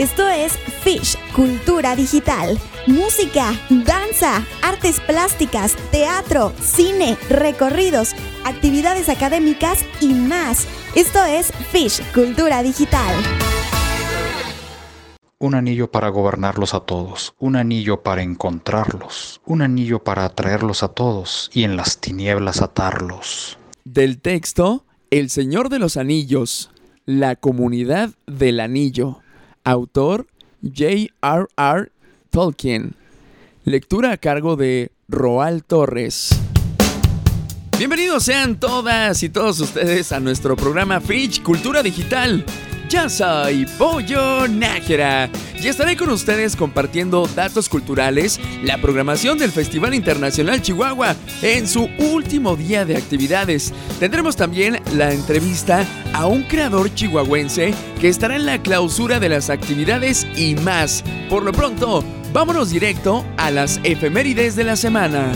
Esto es Fish, Cultura Digital. Música, danza, artes plásticas, teatro, cine, recorridos, actividades académicas y más. Esto es Fish, Cultura Digital. Un anillo para gobernarlos a todos, un anillo para encontrarlos, un anillo para atraerlos a todos y en las tinieblas atarlos. Del texto, El Señor de los Anillos, la comunidad del anillo. Autor J.R.R. Tolkien. Lectura a cargo de Roal Torres. Bienvenidos sean todas y todos ustedes a nuestro programa Fitch Cultura Digital. Ya soy Pollo Nájera y estaré con ustedes compartiendo datos culturales, la programación del Festival Internacional Chihuahua en su último día de actividades. Tendremos también la entrevista a un creador chihuahuense que estará en la clausura de las actividades y más. Por lo pronto, vámonos directo a las efemérides de la semana.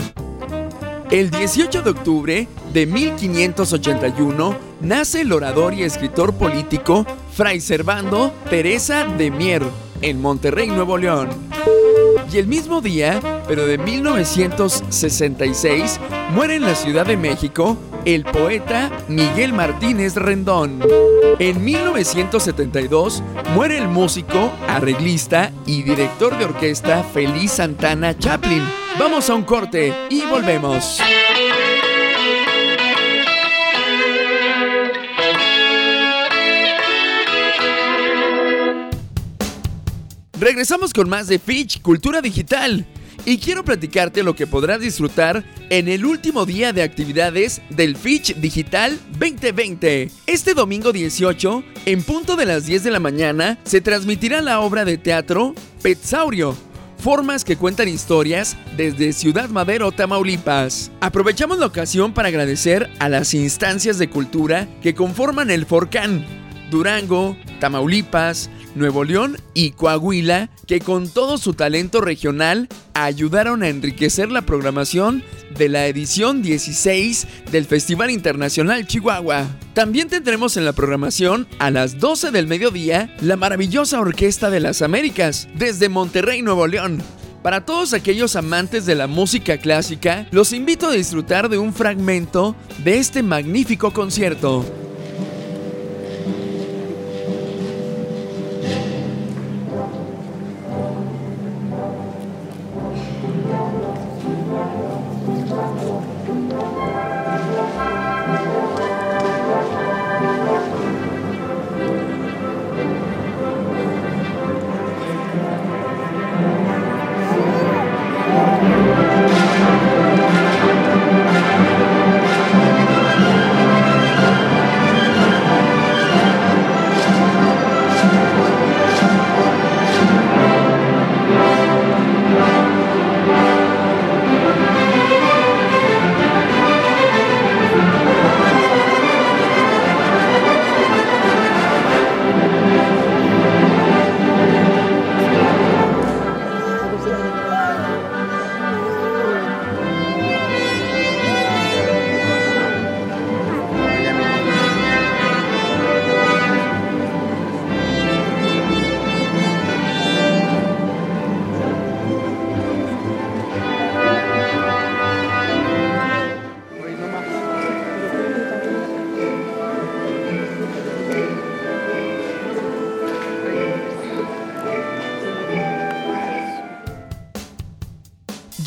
El 18 de octubre de 1581 nace el orador y escritor político Fray Servando Teresa de Mier en Monterrey, Nuevo León. Y el mismo día, pero de 1966, muere en la Ciudad de México el poeta Miguel Martínez Rendón. En 1972 muere el músico, arreglista y director de orquesta Feliz Santana Chaplin. Vamos a un corte y volvemos. Regresamos con más de Fitch Cultura Digital y quiero platicarte lo que podrás disfrutar en el último día de actividades del Fitch Digital 2020. Este domingo 18, en punto de las 10 de la mañana, se transmitirá la obra de teatro Petsaurio. Formas que cuentan historias desde Ciudad Madero, Tamaulipas. Aprovechamos la ocasión para agradecer a las instancias de cultura que conforman el Forcán, Durango, Tamaulipas, Nuevo León y Coahuila, que con todo su talento regional ayudaron a enriquecer la programación de la edición 16 del Festival Internacional Chihuahua. También tendremos en la programación a las 12 del mediodía la maravillosa Orquesta de las Américas desde Monterrey, Nuevo León. Para todos aquellos amantes de la música clásica, los invito a disfrutar de un fragmento de este magnífico concierto.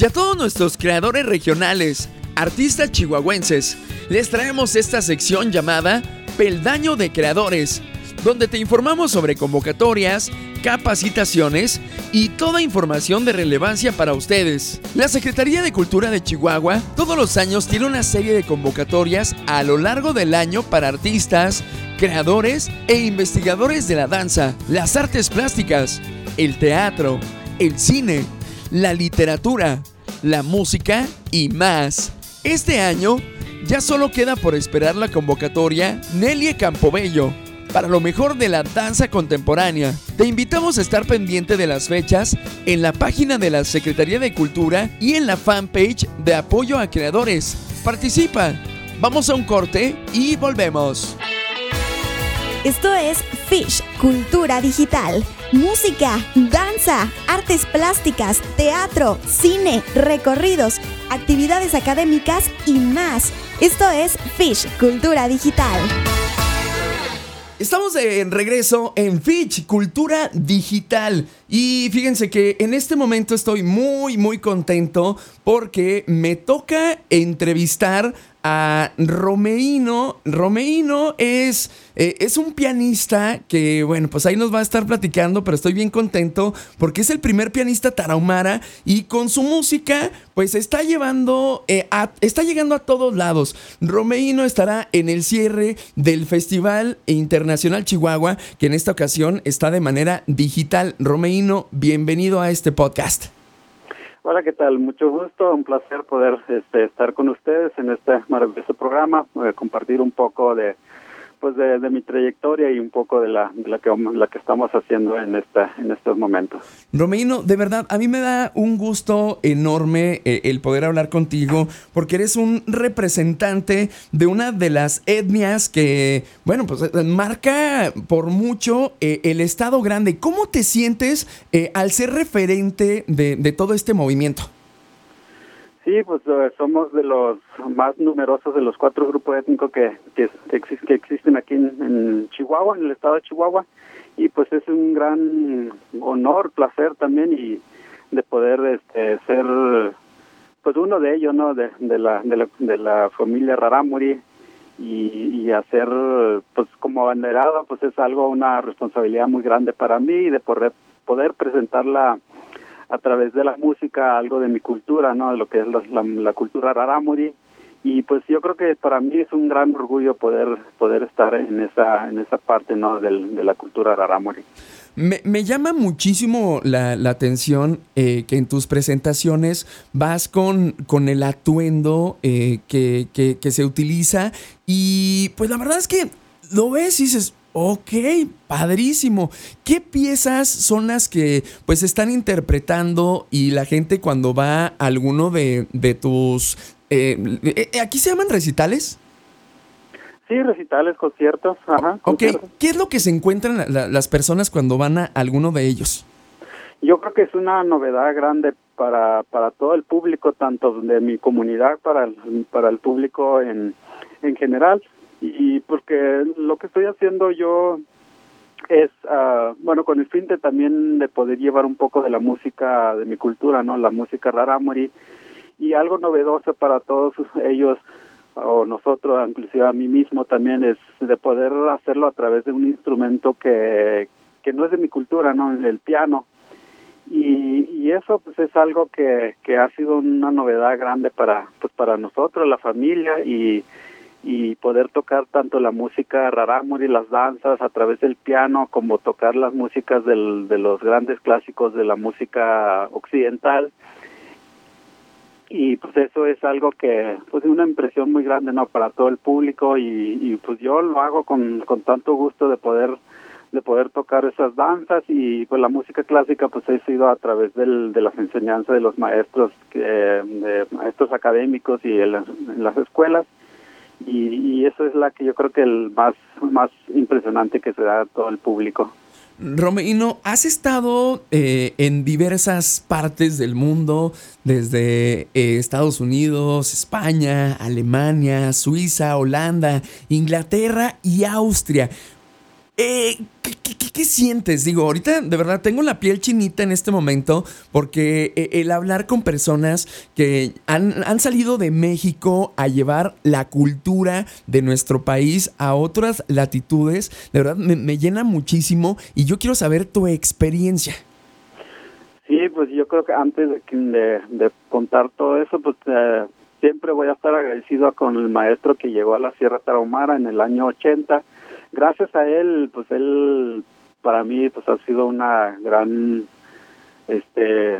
Y a todos nuestros creadores regionales, artistas chihuahuenses, les traemos esta sección llamada Peldaño de Creadores, donde te informamos sobre convocatorias, capacitaciones y toda información de relevancia para ustedes. La Secretaría de Cultura de Chihuahua todos los años tiene una serie de convocatorias a lo largo del año para artistas, creadores e investigadores de la danza, las artes plásticas, el teatro, el cine, la literatura, la música y más. Este año ya solo queda por esperar la convocatoria Nelie Campobello para lo mejor de la danza contemporánea. Te invitamos a estar pendiente de las fechas en la página de la Secretaría de Cultura y en la fanpage de apoyo a creadores. Participa. Vamos a un corte y volvemos. Esto es Fish, Cultura Digital. Música, danza, artes plásticas, teatro, cine, recorridos, actividades académicas y más. Esto es Fish, Cultura Digital. Estamos en regreso en Fitch, Cultura Digital. Y fíjense que en este momento estoy muy, muy contento porque me toca entrevistar a Romeino. Romeino es, eh, es un pianista que, bueno, pues ahí nos va a estar platicando, pero estoy bien contento porque es el primer pianista tarahumara y con su música, pues está llevando, eh, está llegando a todos lados. Romeino estará en el cierre del Festival Internacional Chihuahua, que en esta ocasión está de manera digital. Romeino, bienvenido a este podcast. Hola, ¿qué tal? Mucho gusto, un placer poder este, estar con ustedes en este maravilloso programa, eh, compartir un poco de pues de, mi trayectoria y un poco de la, de la que la que estamos haciendo en esta en estos momentos. Romeino, de verdad, a mí me da un gusto enorme eh, el poder hablar contigo porque eres un representante de una de las etnias que, bueno, pues eh, marca por mucho eh, el Estado grande. ¿Cómo te sientes al ser referente de, de todo este movimiento? Sí, pues eh, somos de los más numerosos de los cuatro grupos étnicos que, que, existen aquí en, Chihuahua, en el estado de Chihuahua, y pues es un gran honor, placer también y de poder este, ser pues uno de ellos, ¿no? De, la, de, la, de la familia Raramuri y, y hacer pues como abanderado pues es algo, una responsabilidad muy grande para mí y de poder, poder presentar la a través de la música algo de mi cultura, ¿no? De lo que es la, cultura rarámuri y pues yo creo que para mí es un gran orgullo poder poder estar en esa en esa parte, ¿no? Del, de la cultura rarámuri. Me, me, llama muchísimo la, la atención eh, que en tus presentaciones vas con, con el atuendo eh, que, que, que se utiliza y pues la verdad es que lo ves y dices, Ok, padrísimo. ¿Qué piezas son las que pues están interpretando y la gente cuando va a alguno de, de tus... Eh, eh, ¿Aquí se llaman recitales? Sí, recitales, conciertos. Ajá, ok, ¿qué es lo que se encuentran las personas cuando van a alguno de ellos? Yo creo que es una novedad grande para, para todo el público, tanto de mi comunidad, para el, para el público en, en general y porque lo que estoy haciendo yo es uh, bueno con el fin de también de poder llevar un poco de la música de mi cultura no la música rarámuri y algo novedoso para todos ellos o nosotros inclusive a mí mismo también es de poder hacerlo a través de un instrumento que que no es de mi cultura no el piano. Y, y eso pues es algo que que ha sido una novedad grande para pues para nosotros la familia y y poder tocar tanto la música rarámuri, las danzas a través del piano, como tocar las músicas del, de los grandes clásicos de la música occidental. Y pues eso es algo que, pues es una impresión muy grande, ¿no? Para todo el público y, pues yo lo hago con, con tanto gusto de poder de poder tocar esas danzas y pues la música clásica pues he sido a través del, de las enseñanzas de los maestros que, de maestros académicos y en las escuelas y, eso es la que yo creo que el más, más impresionante que se da a todo el público. Romeino, has estado eh, en diversas partes del mundo, desde eh, Estados Unidos, España, Alemania, Suiza, Holanda, Inglaterra y Austria. Eh, ¿qué, sientes? Digo, ahorita de verdad tengo la piel chinita en este momento porque eh, el hablar con personas que han, salido de México a llevar la cultura de nuestro país a otras latitudes, de verdad me, llena muchísimo y yo quiero saber tu experiencia. Sí, pues yo creo que antes de, de, contar todo eso, pues eh, siempre voy a estar agradecido con el maestro que llegó a la Sierra Tarahumara en el año 80 gracias a él, pues él para mí pues ha sido una gran este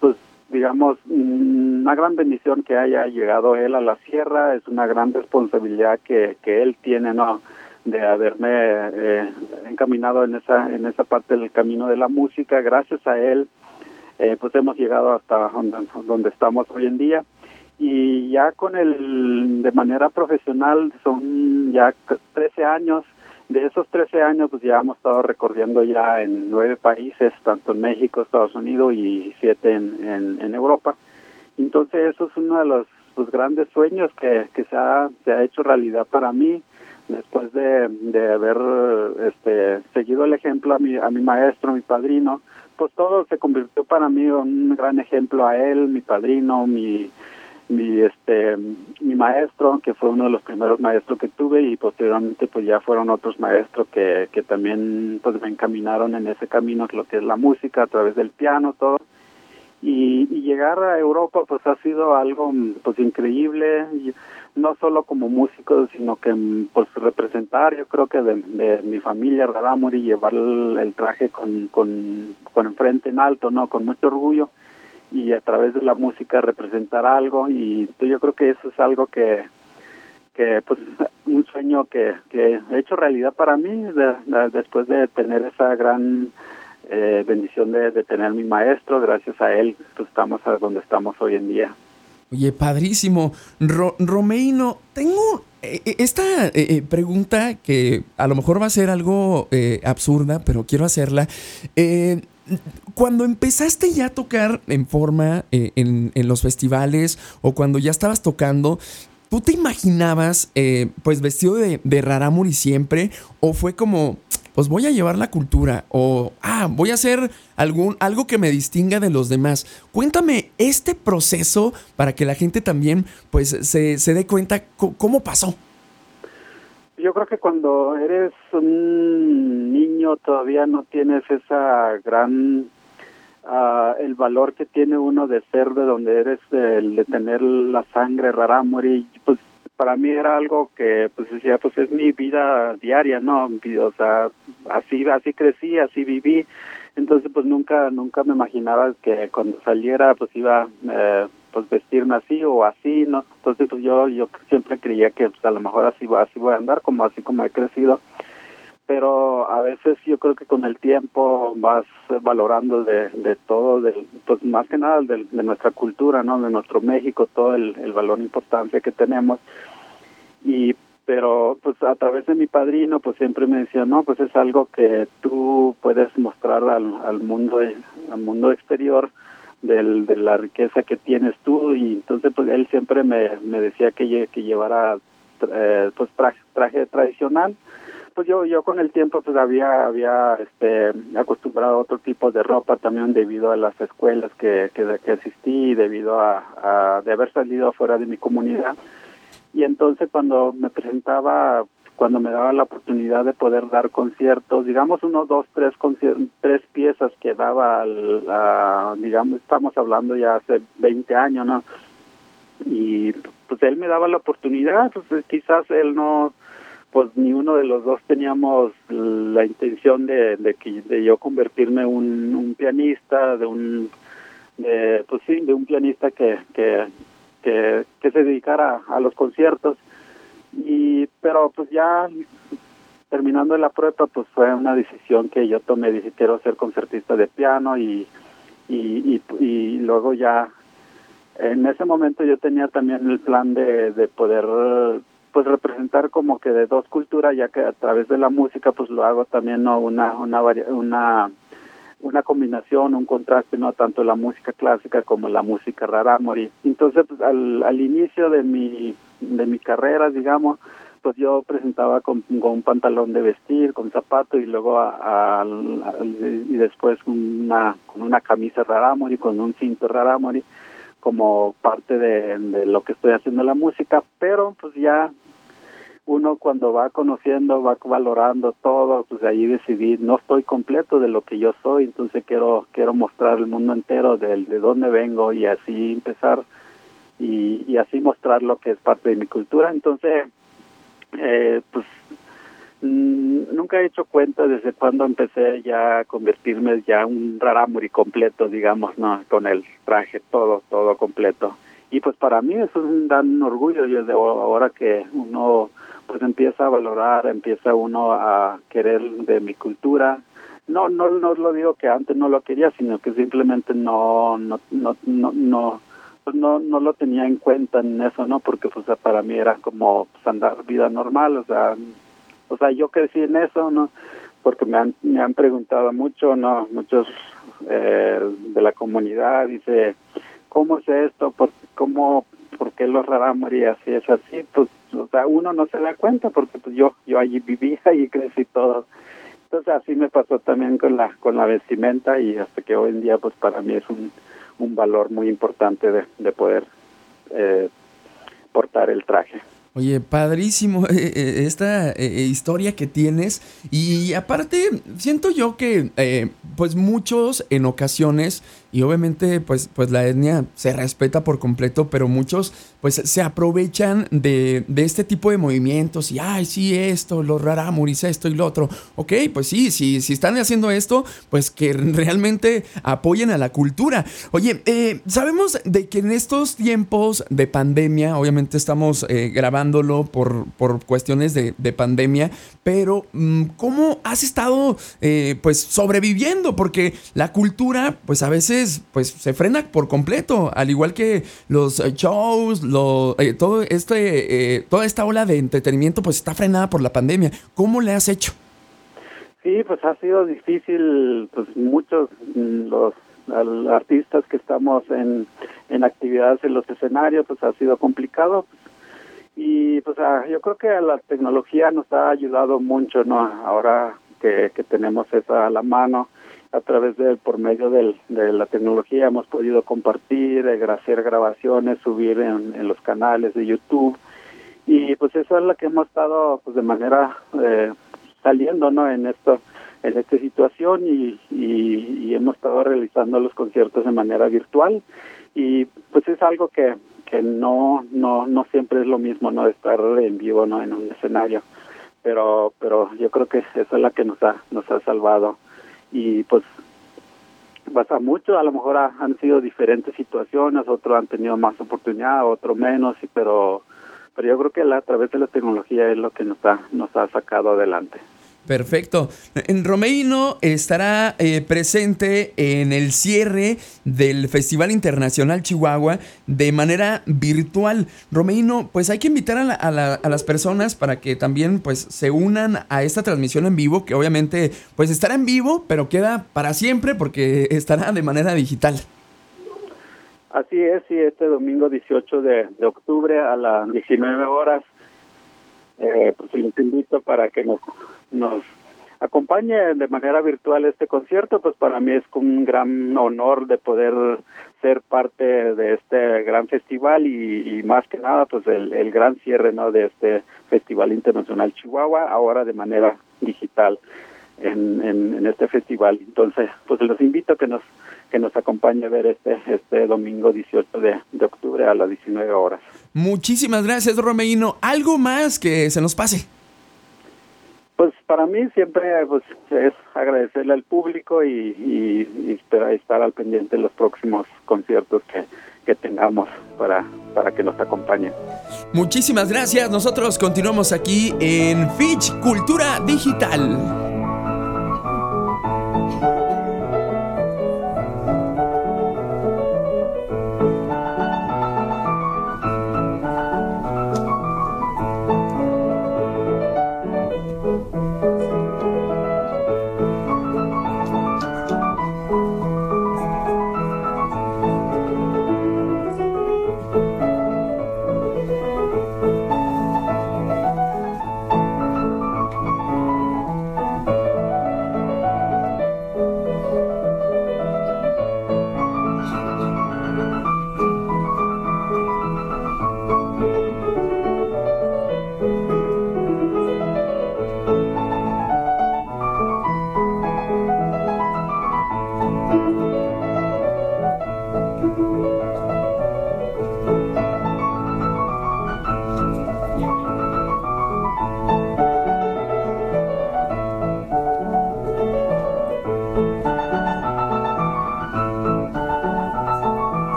pues digamos una gran bendición que haya llegado él a la sierra. Es una gran responsabilidad que, que él tiene no de haberme eh, encaminado en esa en esa parte del camino de la música. Gracias a él eh, pues hemos llegado hasta donde estamos hoy en día y ya con el de manera profesional son ya 13 años de esos 13 años, pues ya hemos estado recorriendo ya en nueve países, tanto en México, Estados Unidos y siete en, en, Europa. Entonces, eso es uno de los pues, grandes sueños que, que se, ha, se ha hecho realidad para mí después de, de haber este, seguido el ejemplo a mi, a mi maestro, mi padrino, pues todo se convirtió para mí en un gran ejemplo a él, mi padrino, mi, mi este mi maestro que fue uno de los primeros maestros que tuve y posteriormente pues ya fueron otros maestros que, que también pues me encaminaron en ese camino lo que es la música a través del piano todo. Y, llegar a Europa pues ha sido algo pues increíble. No solo como músico sino que pues representar yo creo que de, mi familia Radamuri llevar el, traje con con con frente en alto no con mucho orgullo y a través de la música representar algo y yo creo que eso es algo que que pues un sueño que, que he hecho realidad para mí después de tener esa gran eh, bendición de, de, tener mi maestro gracias a él pues estamos a donde estamos hoy en día. Oye padrísimo. Romeino tengo eh, eh, esta pregunta que a lo mejor va a ser algo absurda pero quiero hacerla cuando empezaste ya a tocar en forma eh, en, los festivales o cuando ya estabas tocando, ¿tú te imaginabas eh, pues vestido de, de Raramuri siempre? ¿O fue como, pues voy a llevar la cultura? ¿O, ah, voy a hacer algún, algo que me distinga de los demás? Cuéntame este proceso para que la gente también pues se, se dé cuenta cómo pasó. Yo creo que cuando eres un niño todavía no tienes esa gran uh, el valor que tiene uno de ser de donde eres, el de tener la sangre rara morir, pues para mí era algo que pues decía pues es mi vida diaria no o sea así así crecí así viví. Entonces pues nunca nunca me imaginaba que cuando saliera pues iba eh, pues vestirme así o así, ¿no? Entonces pues yo yo siempre creía que pues, a lo mejor así, así voy a andar, como así como he crecido. Pero a veces yo creo que con el tiempo vas valorando de, de todo, de, pues más que nada de, de nuestra cultura, ¿no? De nuestro México, todo el, el valor e importancia que tenemos. Y pero pues a través de mi padrino pues siempre me decía no pues es algo que tú puedes mostrar al, al mundo al mundo exterior del, de la riqueza que tienes tú y entonces pues él siempre me, me decía que, que llevara eh, pues traje, traje tradicional. Pues yo yo con el tiempo pues había había este acostumbrado a otro tipo de ropa también debido a las escuelas que que, que asistí debido a, a de haber salido fuera de mi comunidad. Y entonces cuando me presentaba cuando me daba la oportunidad de poder dar conciertos, digamos unos dos, tres tres piezas que daba, la, digamos, estamos hablando ya hace 20 años, ¿no? Y pues él me daba la oportunidad, pues quizás él no, pues ni uno de los dos teníamos la intención de, de que de yo convertirme un, un pianista, de un, de, pues sí, de un pianista que, que, que se dedicara a los conciertos y pero pues ya terminando la prueba pues fue una decisión que yo tomé. Dije quiero ser concertista de piano y y, y, luego ya en ese momento yo tenía también el plan de, de poder pues representar como que de dos culturas ya que a través de la música pues lo hago también no una una una una combinación un contraste no tanto la música clásica como la música rara morir entonces pues, al, al inicio de mi de mi carrera, digamos, pues yo presentaba con, un pantalón de vestir, con zapato y luego a, y después una con una camisa rarámori, con un cinto rarámori como parte de, de lo que estoy haciendo la música, pero pues ya uno cuando va conociendo, va valorando todo, pues ahí decidí, no estoy completo de lo que yo soy, entonces quiero quiero mostrar el mundo entero de, de dónde vengo y así empezar y, y así mostrar lo que es parte de mi cultura. Entonces, eh, pues mm, nunca he hecho cuenta desde cuando empecé ya a convertirme ya un raramuri completo, digamos, no, con el traje todo, todo completo. Y pues para mí eso es un gran orgullo, yo de ahora que uno pues empieza a valorar, empieza uno a querer de mi cultura. No, no, no lo digo que antes no lo quería, sino que simplemente no, no, no, no, no pues no no lo tenía en cuenta en eso no porque pues para mí era como pues, andar vida normal o sea o sea, yo crecí en eso, ¿no? Porque me han, me han preguntado mucho, ¿no? Muchos eh, de la comunidad, dice, ¿cómo es esto? ¿Por, ¿Cómo, por qué los rarámuri así es así? Pues, o sea, uno no se da cuenta porque pues yo, yo allí vivía y crecí todo. Entonces así me pasó también con la, con la vestimenta y hasta que hoy en día pues para mí es un, un valor muy importante de, de poder eh, portar el traje. Oye, padrísimo eh, eh, esta eh, historia que tienes y aparte siento yo que pues muchos en ocasiones y obviamente, pues, pues la etnia se respeta por completo, pero muchos pues se aprovechan de, de este tipo de movimientos y, ay, sí, esto, los rarámuris, esto y lo otro. Ok, pues sí, si, si están haciendo esto, pues que realmente apoyen a la cultura. Oye, eh, sabemos de que en estos tiempos de pandemia, obviamente estamos eh, grabándolo por, por cuestiones de, de pandemia, pero mm, ¿cómo has estado eh, pues sobreviviendo? Porque la cultura, pues a veces pues se frena por completo, al igual que los eh, shows, lo, eh, todo este, eh, toda esta ola de entretenimiento pues está frenada por la pandemia. ¿Cómo le has hecho? Sí, pues ha sido difícil, pues muchos mm, los artistas que estamos en, en actividades en los escenarios, pues ha sido complicado. Y pues ah, yo creo que la tecnología nos ha ayudado mucho, ¿no? Ahora que, que tenemos esa a la mano, a través de, por medio del, de la tecnología hemos podido compartir, eh, hacer grabaciones, subir en, en, los canales de YouTube. Y pues eso es lo que hemos estado pues de manera eh, saliendo no en esto en esta situación y, y, y, hemos estado realizando los conciertos de manera virtual. Y pues es algo que que no no no siempre es lo mismo no estar en vivo no en un escenario. Pero pero yo creo que eso es la que nos ha nos ha salvado y pues pasa mucho, a lo mejor han sido diferentes situaciones, otros han tenido más oportunidad, otros menos, pero pero yo creo que la, a través de la tecnología es lo que nos ha, nos ha sacado adelante. Perfecto. Romeino estará eh, presente en el cierre del Festival Internacional Chihuahua de manera virtual. Romeino, pues hay que invitar a, la, a, la, a, las personas para que también pues se unan a esta transmisión en vivo, que obviamente pues estará en vivo, pero queda para siempre porque estará de manera digital. Así es, y este domingo 18 de, octubre a las 19 horas pues les invito para que nos, nos acompañe de manera virtual este concierto, pues para mí es un gran honor de poder ser parte de este gran festival y, y más que nada pues el, el, gran cierre no de este Festival Internacional Chihuahua, ahora de manera digital en, en, en este festival. Entonces, pues los invito a que nos que nos acompañe a ver este, este domingo 18 de, de octubre a las 19 horas. Muchísimas gracias, Romeino. ¿Algo más que se nos pase? Pues para mí siempre pues, es agradecerle al público y, y, y esperar estar al pendiente de los próximos conciertos que, que tengamos para, para que nos acompañen. Muchísimas gracias. Nosotros continuamos aquí en Fitch Cultura Digital.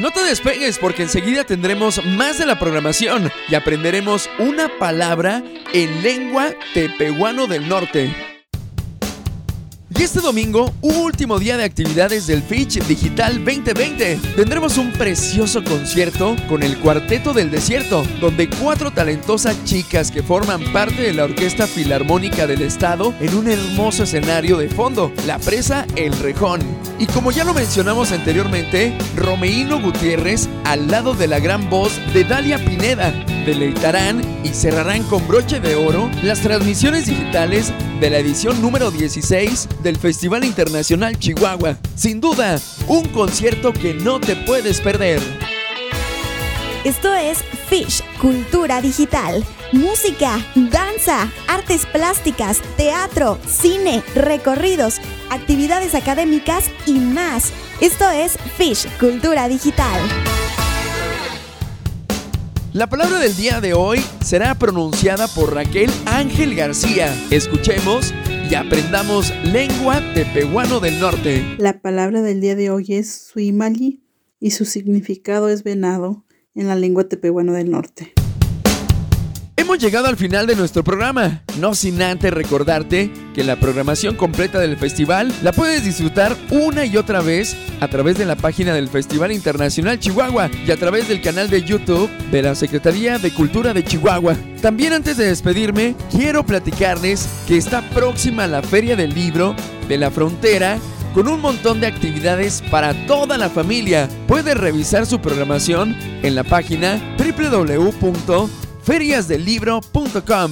No te despegues porque enseguida tendremos más de la programación y aprenderemos una palabra en lengua tepehuano del norte. Y este domingo, último día de actividades del Fitch Digital 2020, tendremos un precioso concierto con el Cuarteto del Desierto, donde cuatro talentosas chicas que forman parte de la Orquesta Filarmónica del Estado en un hermoso escenario de fondo, la presa El Rejón. Y como ya lo mencionamos anteriormente, Romeino Gutiérrez al lado de la gran voz de Dalia Pineda, deleitarán y cerrarán con broche de oro las transmisiones digitales de la edición número 16 del Festival Internacional Chihuahua. Sin duda, un concierto que no te puedes perder. Esto es Fish, Cultura Digital. Música, danza, artes plásticas, teatro, cine, recorridos, actividades académicas y más. Esto es Fish, Cultura Digital. La palabra del día de hoy será pronunciada por Raquel Ángel García. Escuchemos y aprendamos lengua tepehuano del norte. La palabra del día de hoy es suimali y su significado es venado en la lengua tepehuano del norte. Hemos llegado al final de nuestro programa, no sin antes recordarte que la programación completa del festival la puedes disfrutar una y otra vez a través de la página del Festival Internacional Chihuahua y a través del canal de YouTube de la Secretaría de Cultura de Chihuahua. También antes de despedirme, quiero platicarles que está próxima la Feria del Libro de la Frontera con un montón de actividades para toda la familia. Puedes revisar su programación en la página www feriasdelibro.com.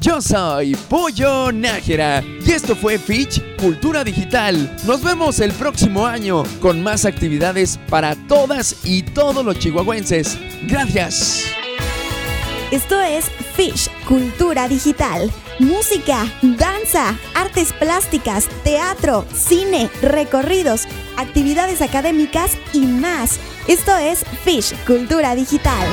Yo soy Pollo Nájera y esto fue Fitch Cultura Digital. Nos vemos el próximo año con más actividades para todas y todos los chihuahuenses. Gracias. Esto es Fish Cultura Digital. Música, danza, artes plásticas, teatro, cine, recorridos, actividades académicas y más. Esto es Fish Cultura Digital.